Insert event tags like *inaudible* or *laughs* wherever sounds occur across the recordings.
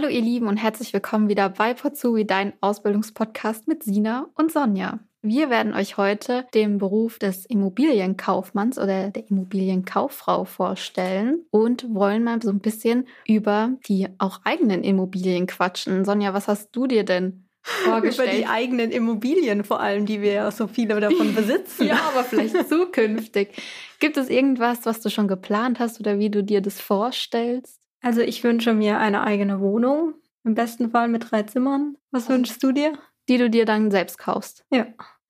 Hallo ihr Lieben und herzlich willkommen wieder bei Potsui, dein Ausbildungspodcast mit Sina und Sonja. Wir werden euch heute den Beruf des Immobilienkaufmanns oder der Immobilienkauffrau vorstellen und wollen mal so ein bisschen über die auch eigenen Immobilien quatschen. Sonja, was hast du dir denn vorgestellt? Über die eigenen Immobilien vor allem, die wir ja so viele davon *laughs* besitzen. ja, aber vielleicht *laughs* zukünftig. Gibt es irgendwas, was du schon geplant hast oder wie du dir das vorstellst? Also ich wünsche mir eine eigene Wohnung, im besten Fall mit drei Zimmern. Was wünschst du dir? Die du dir dann selbst kaufst. Ja.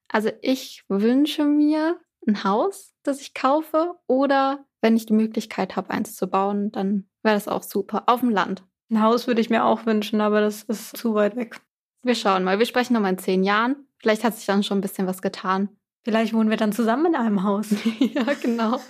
Also ich wünsche mir ein Haus, das ich kaufe oder wenn ich die Möglichkeit habe, eins zu bauen, dann wäre das auch super. Auf dem Land. Ein Haus würde ich mir auch wünschen, aber das ist zu weit weg. Wir schauen mal. Wir sprechen nochmal in zehn Jahren. Vielleicht hat sich dann schon ein bisschen was getan. Vielleicht wohnen wir dann zusammen in einem Haus. *laughs* ja, genau.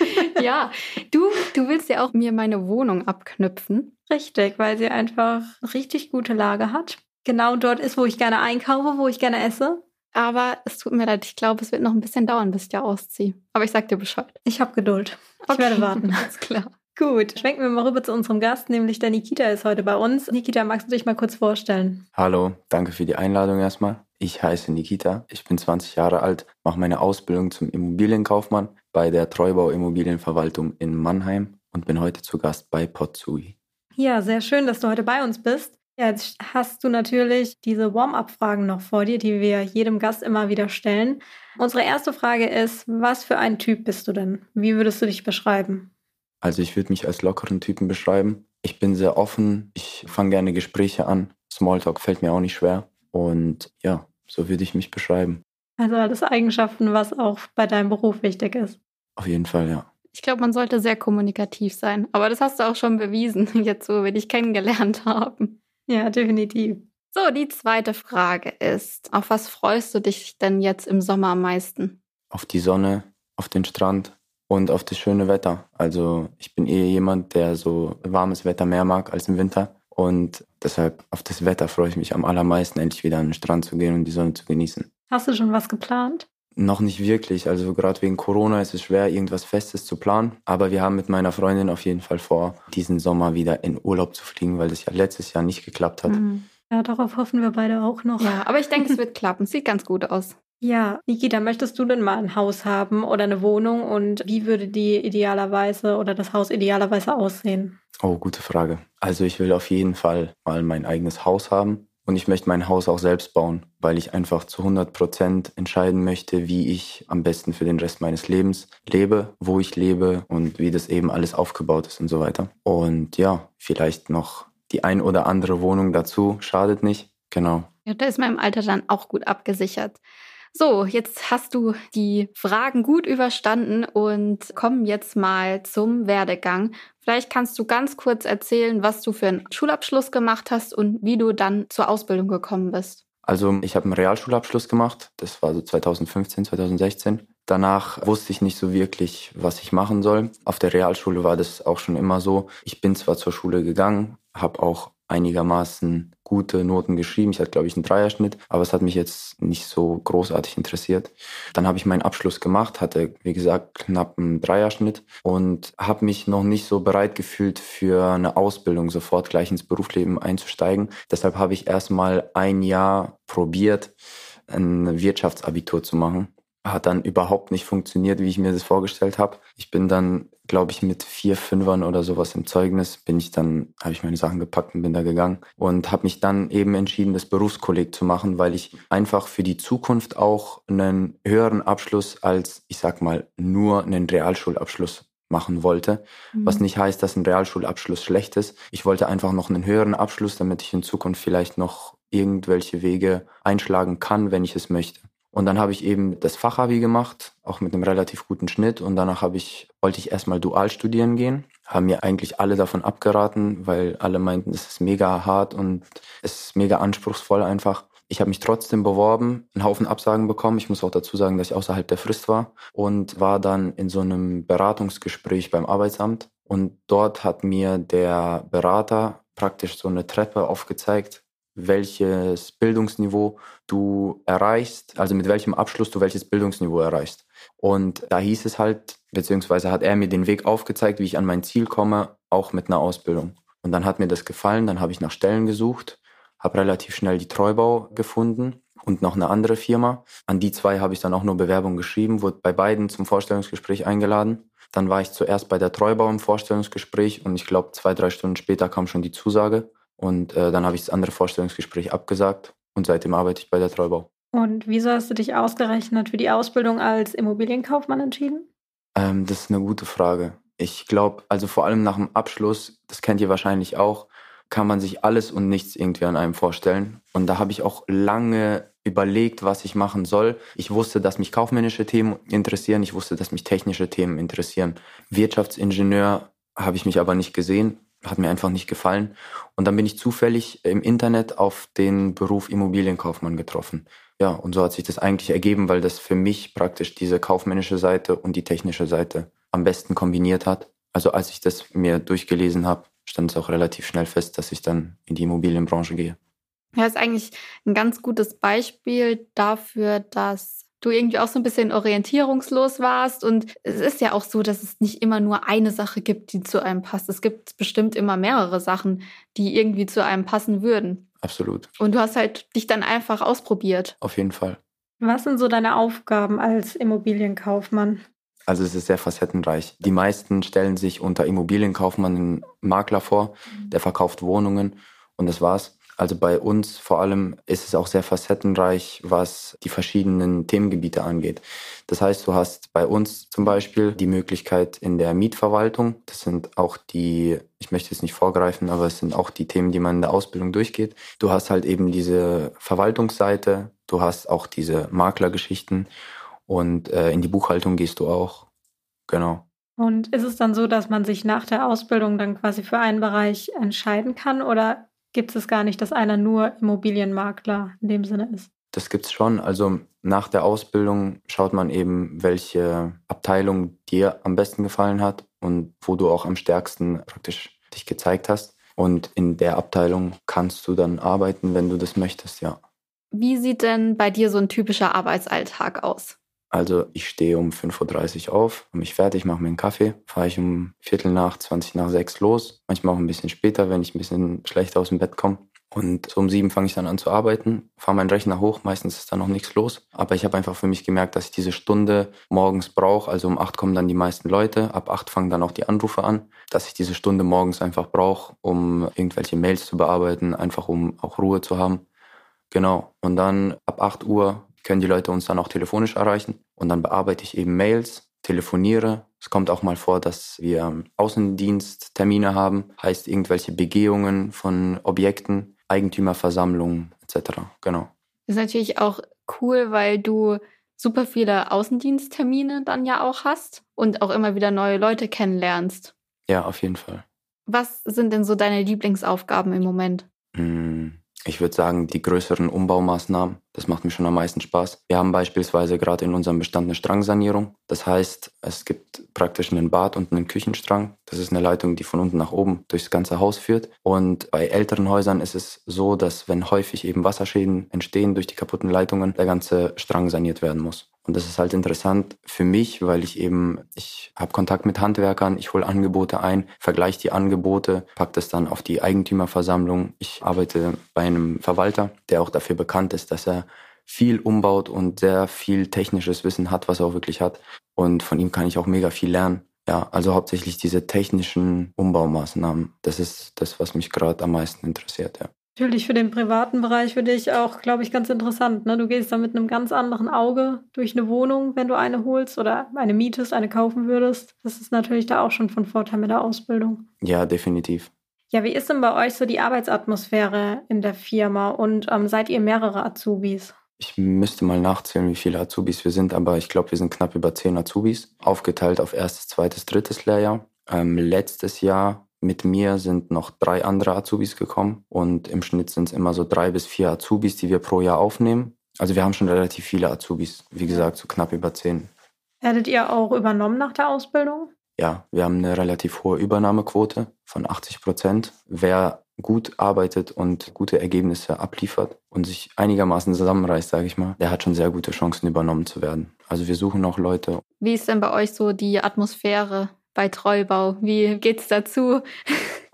ja, du, du willst ja auch mir meine Wohnung abknüpfen. Richtig, weil sie einfach eine richtig gute Lage hat. Genau dort ist, wo ich gerne einkaufe, wo ich gerne esse. Aber es tut mir leid, ich glaube, es wird noch ein bisschen dauern, bis ich da ausziehe. Aber ich sag dir Bescheid. Ich habe Geduld. Ich okay. werde warten. *laughs* Alles klar. Gut, schwenken wir mal rüber zu unserem Gast, nämlich der Nikita ist heute bei uns. Nikita, magst du dich mal kurz vorstellen? Hallo, danke für die Einladung erstmal. Ich heiße Nikita, ich bin 20 Jahre alt, mache meine Ausbildung zum Immobilienkaufmann bei der Treubau Immobilienverwaltung in Mannheim und bin heute zu Gast bei Potsui. Ja, sehr schön, dass du heute bei uns bist. Jetzt hast du natürlich diese Warm-up-Fragen noch vor dir, die wir jedem Gast immer wieder stellen. Unsere erste Frage ist, was für ein Typ bist du denn? Wie würdest du dich beschreiben? Also ich würde mich als lockeren Typen beschreiben. Ich bin sehr offen, ich fange gerne Gespräche an. Smalltalk fällt mir auch nicht schwer. Und ja, so würde ich mich beschreiben. Also alles Eigenschaften, was auch bei deinem Beruf wichtig ist. Auf jeden Fall, ja. Ich glaube, man sollte sehr kommunikativ sein. Aber das hast du auch schon bewiesen, *laughs* jetzt wo wir dich kennengelernt haben. Ja, definitiv. So, die zweite Frage ist, auf was freust du dich denn jetzt im Sommer am meisten? Auf die Sonne, auf den Strand und auf das schöne Wetter. Also ich bin eher jemand, der so warmes Wetter mehr mag als im Winter. Und deshalb auf das Wetter freue ich mich am allermeisten, endlich wieder an den Strand zu gehen und die Sonne zu genießen. Hast du schon was geplant? Noch nicht wirklich. Also gerade wegen Corona ist es schwer, irgendwas Festes zu planen. Aber wir haben mit meiner Freundin auf jeden Fall vor, diesen Sommer wieder in Urlaub zu fliegen, weil das ja letztes Jahr nicht geklappt hat. Mhm. Ja, darauf hoffen wir beide auch noch. Ja, aber ich denke, es *laughs* wird klappen. Sieht ganz gut aus. Ja, Nikita, möchtest du denn mal ein Haus haben oder eine Wohnung und wie würde die idealerweise oder das Haus idealerweise aussehen? Oh, gute Frage. Also ich will auf jeden Fall mal mein eigenes Haus haben und ich möchte mein Haus auch selbst bauen, weil ich einfach zu 100 Prozent entscheiden möchte, wie ich am besten für den Rest meines Lebens lebe, wo ich lebe und wie das eben alles aufgebaut ist und so weiter. Und ja, vielleicht noch die ein oder andere Wohnung dazu, schadet nicht. Genau. Ja, da ist man im Alter dann auch gut abgesichert. So, jetzt hast du die Fragen gut überstanden und kommen jetzt mal zum Werdegang. Vielleicht kannst du ganz kurz erzählen, was du für einen Schulabschluss gemacht hast und wie du dann zur Ausbildung gekommen bist. Also ich habe einen Realschulabschluss gemacht, das war so 2015, 2016. Danach wusste ich nicht so wirklich, was ich machen soll. Auf der Realschule war das auch schon immer so. Ich bin zwar zur Schule gegangen, habe auch einigermaßen gute Noten geschrieben. Ich hatte, glaube ich, einen Dreierschnitt, aber es hat mich jetzt nicht so großartig interessiert. Dann habe ich meinen Abschluss gemacht, hatte, wie gesagt, knapp einen Dreierschnitt und habe mich noch nicht so bereit gefühlt für eine Ausbildung, sofort gleich ins Berufsleben einzusteigen. Deshalb habe ich erstmal ein Jahr probiert, ein Wirtschaftsabitur zu machen hat dann überhaupt nicht funktioniert, wie ich mir das vorgestellt habe. Ich bin dann, glaube ich, mit vier Fünfern oder sowas im Zeugnis, bin ich dann, habe ich meine Sachen gepackt und bin da gegangen und habe mich dann eben entschieden, das Berufskolleg zu machen, weil ich einfach für die Zukunft auch einen höheren Abschluss als, ich sag mal, nur einen Realschulabschluss machen wollte, mhm. was nicht heißt, dass ein Realschulabschluss schlecht ist. Ich wollte einfach noch einen höheren Abschluss, damit ich in Zukunft vielleicht noch irgendwelche Wege einschlagen kann, wenn ich es möchte. Und dann habe ich eben das Fachabi gemacht, auch mit einem relativ guten Schnitt. Und danach habe ich, wollte ich erstmal dual studieren gehen. Haben mir eigentlich alle davon abgeraten, weil alle meinten, es ist mega hart und es ist mega anspruchsvoll einfach. Ich habe mich trotzdem beworben, einen Haufen Absagen bekommen. Ich muss auch dazu sagen, dass ich außerhalb der Frist war und war dann in so einem Beratungsgespräch beim Arbeitsamt. Und dort hat mir der Berater praktisch so eine Treppe aufgezeigt, welches Bildungsniveau du erreichst, also mit welchem Abschluss du welches Bildungsniveau erreichst. Und da hieß es halt, beziehungsweise hat er mir den Weg aufgezeigt, wie ich an mein Ziel komme, auch mit einer Ausbildung. Und dann hat mir das gefallen, dann habe ich nach Stellen gesucht, habe relativ schnell die Treubau gefunden und noch eine andere Firma. An die zwei habe ich dann auch nur Bewerbung geschrieben, wurde bei beiden zum Vorstellungsgespräch eingeladen. Dann war ich zuerst bei der Treubau im Vorstellungsgespräch und ich glaube, zwei, drei Stunden später kam schon die Zusage. Und äh, dann habe ich das andere Vorstellungsgespräch abgesagt und seitdem arbeite ich bei der Treubau. Und wieso hast du dich ausgerechnet für die Ausbildung als Immobilienkaufmann entschieden? Ähm, das ist eine gute Frage. Ich glaube, also vor allem nach dem Abschluss, das kennt ihr wahrscheinlich auch, kann man sich alles und nichts irgendwie an einem vorstellen. Und da habe ich auch lange überlegt, was ich machen soll. Ich wusste, dass mich kaufmännische Themen interessieren. Ich wusste, dass mich technische Themen interessieren. Wirtschaftsingenieur habe ich mich aber nicht gesehen, hat mir einfach nicht gefallen. Und dann bin ich zufällig im Internet auf den Beruf Immobilienkaufmann getroffen. Ja, und so hat sich das eigentlich ergeben, weil das für mich praktisch diese kaufmännische Seite und die technische Seite am besten kombiniert hat. Also als ich das mir durchgelesen habe, stand es auch relativ schnell fest, dass ich dann in die Immobilienbranche gehe. Ja, ist eigentlich ein ganz gutes Beispiel dafür, dass du irgendwie auch so ein bisschen orientierungslos warst. Und es ist ja auch so, dass es nicht immer nur eine Sache gibt, die zu einem passt. Es gibt bestimmt immer mehrere Sachen, die irgendwie zu einem passen würden. Absolut. Und du hast halt dich dann einfach ausprobiert. Auf jeden Fall. Was sind so deine Aufgaben als Immobilienkaufmann? Also es ist sehr facettenreich. Die meisten stellen sich unter Immobilienkaufmann einen Makler vor, der verkauft Wohnungen und das war's. Also bei uns vor allem ist es auch sehr facettenreich, was die verschiedenen Themengebiete angeht. Das heißt, du hast bei uns zum Beispiel die Möglichkeit in der Mietverwaltung. Das sind auch die, ich möchte jetzt nicht vorgreifen, aber es sind auch die Themen, die man in der Ausbildung durchgeht. Du hast halt eben diese Verwaltungsseite, du hast auch diese Maklergeschichten und äh, in die Buchhaltung gehst du auch. Genau. Und ist es dann so, dass man sich nach der Ausbildung dann quasi für einen Bereich entscheiden kann oder gibt es gar nicht, dass einer nur Immobilienmakler in dem Sinne ist. Das gibt es schon. Also nach der Ausbildung schaut man eben, welche Abteilung dir am besten gefallen hat und wo du auch am stärksten praktisch dich gezeigt hast. Und in der Abteilung kannst du dann arbeiten, wenn du das möchtest, ja. Wie sieht denn bei dir so ein typischer Arbeitsalltag aus? Also ich stehe um 5.30 Uhr auf, mache mich fertig, mache mir einen Kaffee, fahre ich um Viertel nach, 20 nach 6 los. Manchmal auch ein bisschen später, wenn ich ein bisschen schlechter aus dem Bett komme. Und so um sieben fange ich dann an zu arbeiten, fahre meinen Rechner hoch, meistens ist da noch nichts los. Aber ich habe einfach für mich gemerkt, dass ich diese Stunde morgens brauche. Also um acht kommen dann die meisten Leute, ab acht fangen dann auch die Anrufe an, dass ich diese Stunde morgens einfach brauche, um irgendwelche Mails zu bearbeiten, einfach um auch Ruhe zu haben. Genau. Und dann ab acht Uhr können die Leute uns dann auch telefonisch erreichen. Und dann bearbeite ich eben Mails, telefoniere. Es kommt auch mal vor, dass wir Außendiensttermine haben, heißt irgendwelche Begehungen von Objekten, Eigentümerversammlungen etc. Genau. Das ist natürlich auch cool, weil du super viele Außendiensttermine dann ja auch hast und auch immer wieder neue Leute kennenlernst. Ja, auf jeden Fall. Was sind denn so deine Lieblingsaufgaben im Moment? Hm, ich würde sagen, die größeren Umbaumaßnahmen, das macht mir schon am meisten Spaß. Wir haben beispielsweise gerade in unserem Bestand eine Strangsanierung. Das heißt, es gibt praktisch einen Bad und einen Küchenstrang. Das ist eine Leitung, die von unten nach oben durchs ganze Haus führt. Und bei älteren Häusern ist es so, dass wenn häufig eben Wasserschäden entstehen durch die kaputten Leitungen, der ganze Strang saniert werden muss. Und das ist halt interessant für mich, weil ich eben, ich habe Kontakt mit Handwerkern, ich hole Angebote ein, vergleiche die Angebote, pack das dann auf die Eigentümerversammlung. Ich arbeite bei einem Verwalter, der auch dafür bekannt ist, dass er viel umbaut und sehr viel technisches Wissen hat, was er auch wirklich hat. Und von ihm kann ich auch mega viel lernen. Ja, also hauptsächlich diese technischen Umbaumaßnahmen. Das ist das, was mich gerade am meisten interessiert, ja. Natürlich für den privaten Bereich für dich auch, glaube ich, ganz interessant. Ne? Du gehst da mit einem ganz anderen Auge durch eine Wohnung, wenn du eine holst oder eine mietest, eine kaufen würdest. Das ist natürlich da auch schon von Vorteil mit der Ausbildung. Ja, definitiv. Ja, wie ist denn bei euch so die Arbeitsatmosphäre in der Firma und ähm, seid ihr mehrere Azubis? Ich müsste mal nachzählen, wie viele Azubis wir sind, aber ich glaube, wir sind knapp über zehn Azubis, aufgeteilt auf erstes, zweites, drittes Lehrjahr. Ähm, letztes Jahr mit mir sind noch drei andere Azubis gekommen und im Schnitt sind es immer so drei bis vier Azubis, die wir pro Jahr aufnehmen. Also wir haben schon relativ viele Azubis, wie gesagt, so knapp über zehn. Werdet ihr auch übernommen nach der Ausbildung? Ja, wir haben eine relativ hohe Übernahmequote von 80 Prozent. Wer gut arbeitet und gute Ergebnisse abliefert und sich einigermaßen zusammenreißt, sage ich mal, der hat schon sehr gute Chancen, übernommen zu werden. Also wir suchen noch Leute. Wie ist denn bei euch so die Atmosphäre bei Treubau? Wie geht's dazu? *laughs*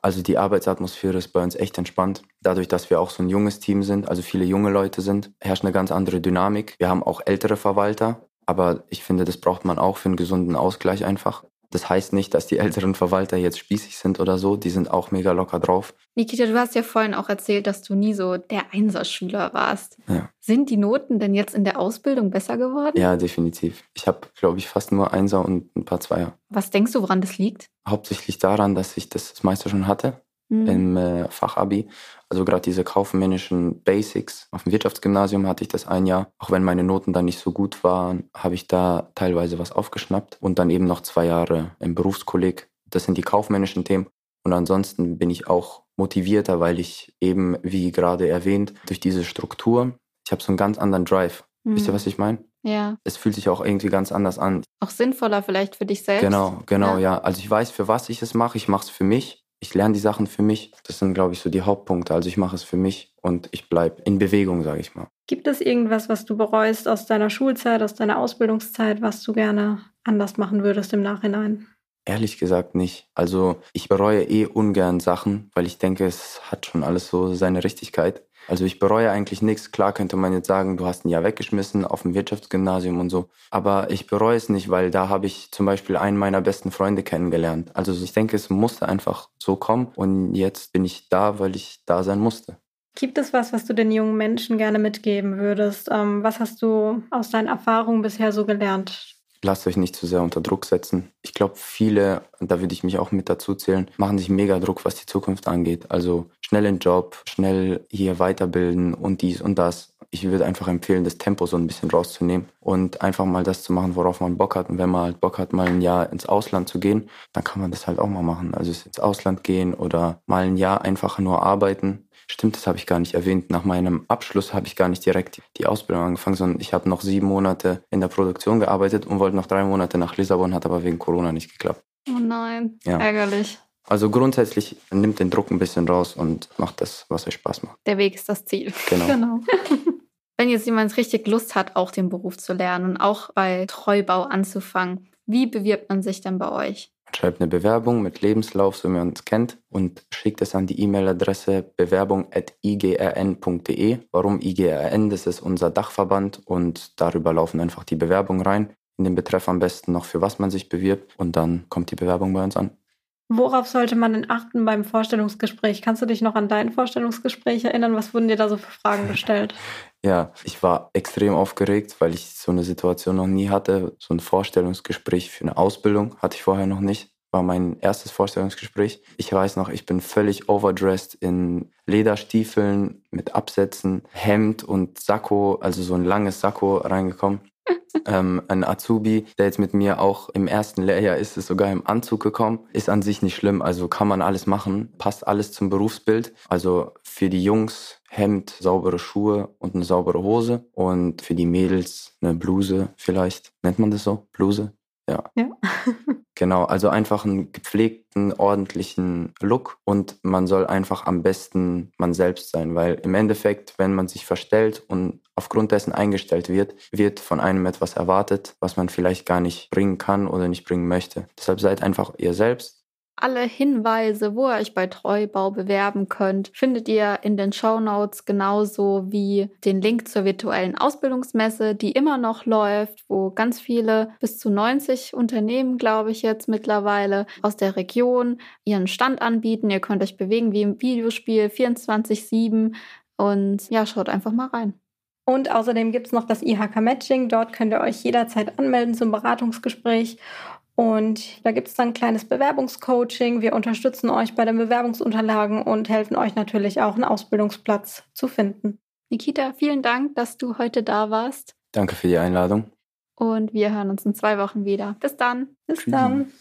Also die Arbeitsatmosphäre ist bei uns echt entspannt. Dadurch, dass wir auch so ein junges Team sind, also viele junge Leute sind, herrscht eine ganz andere Dynamik. Wir haben auch ältere Verwalter, aber ich finde, das braucht man auch für einen gesunden Ausgleich einfach. Das heißt nicht, dass die älteren Verwalter jetzt spießig sind oder so. Die sind auch mega locker drauf. Nikita, du hast ja vorhin auch erzählt, dass du nie so der Einserschüler warst. Ja. Sind die Noten denn jetzt in der Ausbildung besser geworden? Ja, definitiv. Ich habe, glaube ich, fast nur Einser und ein paar Zweier. Was denkst du, woran das liegt? Hauptsächlich daran, dass ich das Meister schon hatte Hm. im äh, Fachabi. Also gerade diese kaufmännischen Basics. Auf dem Wirtschaftsgymnasium hatte ich das ein Jahr. Auch wenn meine Noten dann nicht so gut waren, habe ich da teilweise was aufgeschnappt. Und dann eben noch zwei Jahre im Berufskolleg. Das sind die kaufmännischen Themen. Und ansonsten bin ich auch motivierter, weil ich eben, wie gerade erwähnt, durch diese Struktur, ich habe so einen ganz anderen Drive. Hm. Wisst ihr, was ich meine? Ja, Es fühlt sich auch irgendwie ganz anders an. auch sinnvoller vielleicht für dich selbst. Genau, genau, Ja. ja. Also ich weiß, für was ich es mache. Ich mache es für mich. Ich lerne die Sachen für mich. Das sind, glaube ich, so die Hauptpunkte. Also ich mache es für mich und ich bleibe in Bewegung, sage ich mal. Gibt es irgendwas, was du bereust aus deiner Schulzeit, aus deiner Ausbildungszeit, was du gerne anders machen würdest im Nachhinein? Ehrlich gesagt nicht. Also ich bereue eh ungern Sachen, weil ich denke, es hat schon alles so seine Richtigkeit. Also ich bereue eigentlich nichts. Klar könnte man jetzt sagen, du hast ein Jahr weggeschmissen auf dem Wirtschaftsgymnasium und so. Aber ich bereue es nicht, weil da habe ich zum Beispiel einen meiner besten Freunde kennengelernt. Also ich denke, es musste einfach so kommen. Und jetzt bin ich da, weil ich da sein musste. Gibt es was, was du den jungen Menschen gerne mitgeben würdest? Ähm, was hast du aus deinen Erfahrungen bisher so gelernt? Lasst euch nicht zu sehr unter Druck setzen. Ich glaube, viele, da würde ich mich auch mit dazu zählen, machen sich mega Druck, was die Zukunft angeht. Also schnell in Job, schnell hier weiterbilden und dies und das. Ich würde einfach empfehlen, das Tempo so ein bisschen rauszunehmen und einfach mal das zu machen, worauf man Bock hat. Und wenn man halt Bock hat, mal ein Jahr ins Ausland zu gehen, dann kann man das halt auch mal machen. Also ins Ausland gehen oder mal ein Jahr einfach nur arbeiten. Stimmt, das habe ich gar nicht erwähnt. Nach meinem Abschluss habe ich gar nicht direkt die Ausbildung angefangen, sondern ich habe noch sieben Monate in der Produktion gearbeitet und wollte noch drei Monate nach Lissabon, hat aber wegen Corona nicht geklappt. Oh nein, Ja. ärgerlich. Also grundsätzlich nimmt den Druck ein bisschen raus und macht das, was euch Spaß macht. Der Weg ist das Ziel. Genau. *laughs* Genau. Wenn jetzt jemand richtig Lust hat, auch den Beruf zu lernen und auch bei Treubau anzufangen, wie bewirbt man sich denn bei euch? Schreibt eine Bewerbung mit Lebenslauf, so wie man uns kennt, und schickt es an die E-Mail-Adresse bewerbung.igrn.de. Warum IGRN? Das ist unser Dachverband und darüber laufen einfach die Bewerbungen rein. In den Betreff am besten noch, für was man sich bewirbt und dann kommt die Bewerbung bei uns an. Worauf sollte man denn achten beim Vorstellungsgespräch? Kannst du dich noch an dein Vorstellungsgespräch erinnern? Was wurden dir da so für Fragen gestellt? *laughs* Ja, ich war extrem aufgeregt, weil ich so eine Situation noch nie hatte. So ein Vorstellungsgespräch für eine Ausbildung hatte ich vorher noch nicht. War mein erstes Vorstellungsgespräch. Ich weiß noch, ich bin völlig overdressed in Lederstiefeln mit Absätzen, Hemd und Sakko, also so ein langes Sakko reingekommen. Ähm, ein Azubi, der jetzt mit mir auch im ersten Lehrjahr ist, ist sogar im Anzug gekommen. Ist an sich nicht schlimm, also kann man alles machen, passt alles zum Berufsbild. Also für die Jungs Hemd, saubere Schuhe und eine saubere Hose und für die Mädels eine Bluse vielleicht. Nennt man das so? Bluse? Ja. Ja. *laughs* Genau, also einfach einen gepflegten, ordentlichen Look und man soll einfach am besten man selbst sein, weil im Endeffekt, wenn man sich verstellt und aufgrund dessen eingestellt wird, wird von einem etwas erwartet, was man vielleicht gar nicht bringen kann oder nicht bringen möchte. Deshalb seid einfach ihr selbst. Alle Hinweise, wo ihr euch bei Treubau bewerben könnt, findet ihr in den Shownotes genauso wie den Link zur virtuellen Ausbildungsmesse, die immer noch läuft, wo ganz viele, bis zu 90 Unternehmen, glaube ich jetzt mittlerweile, aus der Region ihren Stand anbieten. Ihr könnt euch bewegen wie im Videospiel 24-7 und ja, schaut einfach mal rein. Und außerdem gibt es noch das IHK-Matching. Dort könnt ihr euch jederzeit anmelden zum Beratungsgespräch. Und da gibt es dann ein kleines Bewerbungscoaching. Wir unterstützen euch bei den Bewerbungsunterlagen und helfen euch natürlich auch, einen Ausbildungsplatz zu finden. Nikita, vielen Dank, dass du heute da warst. Danke für die Einladung. Und wir hören uns in zwei Wochen wieder. Bis dann. Bis Tschüssi. dann.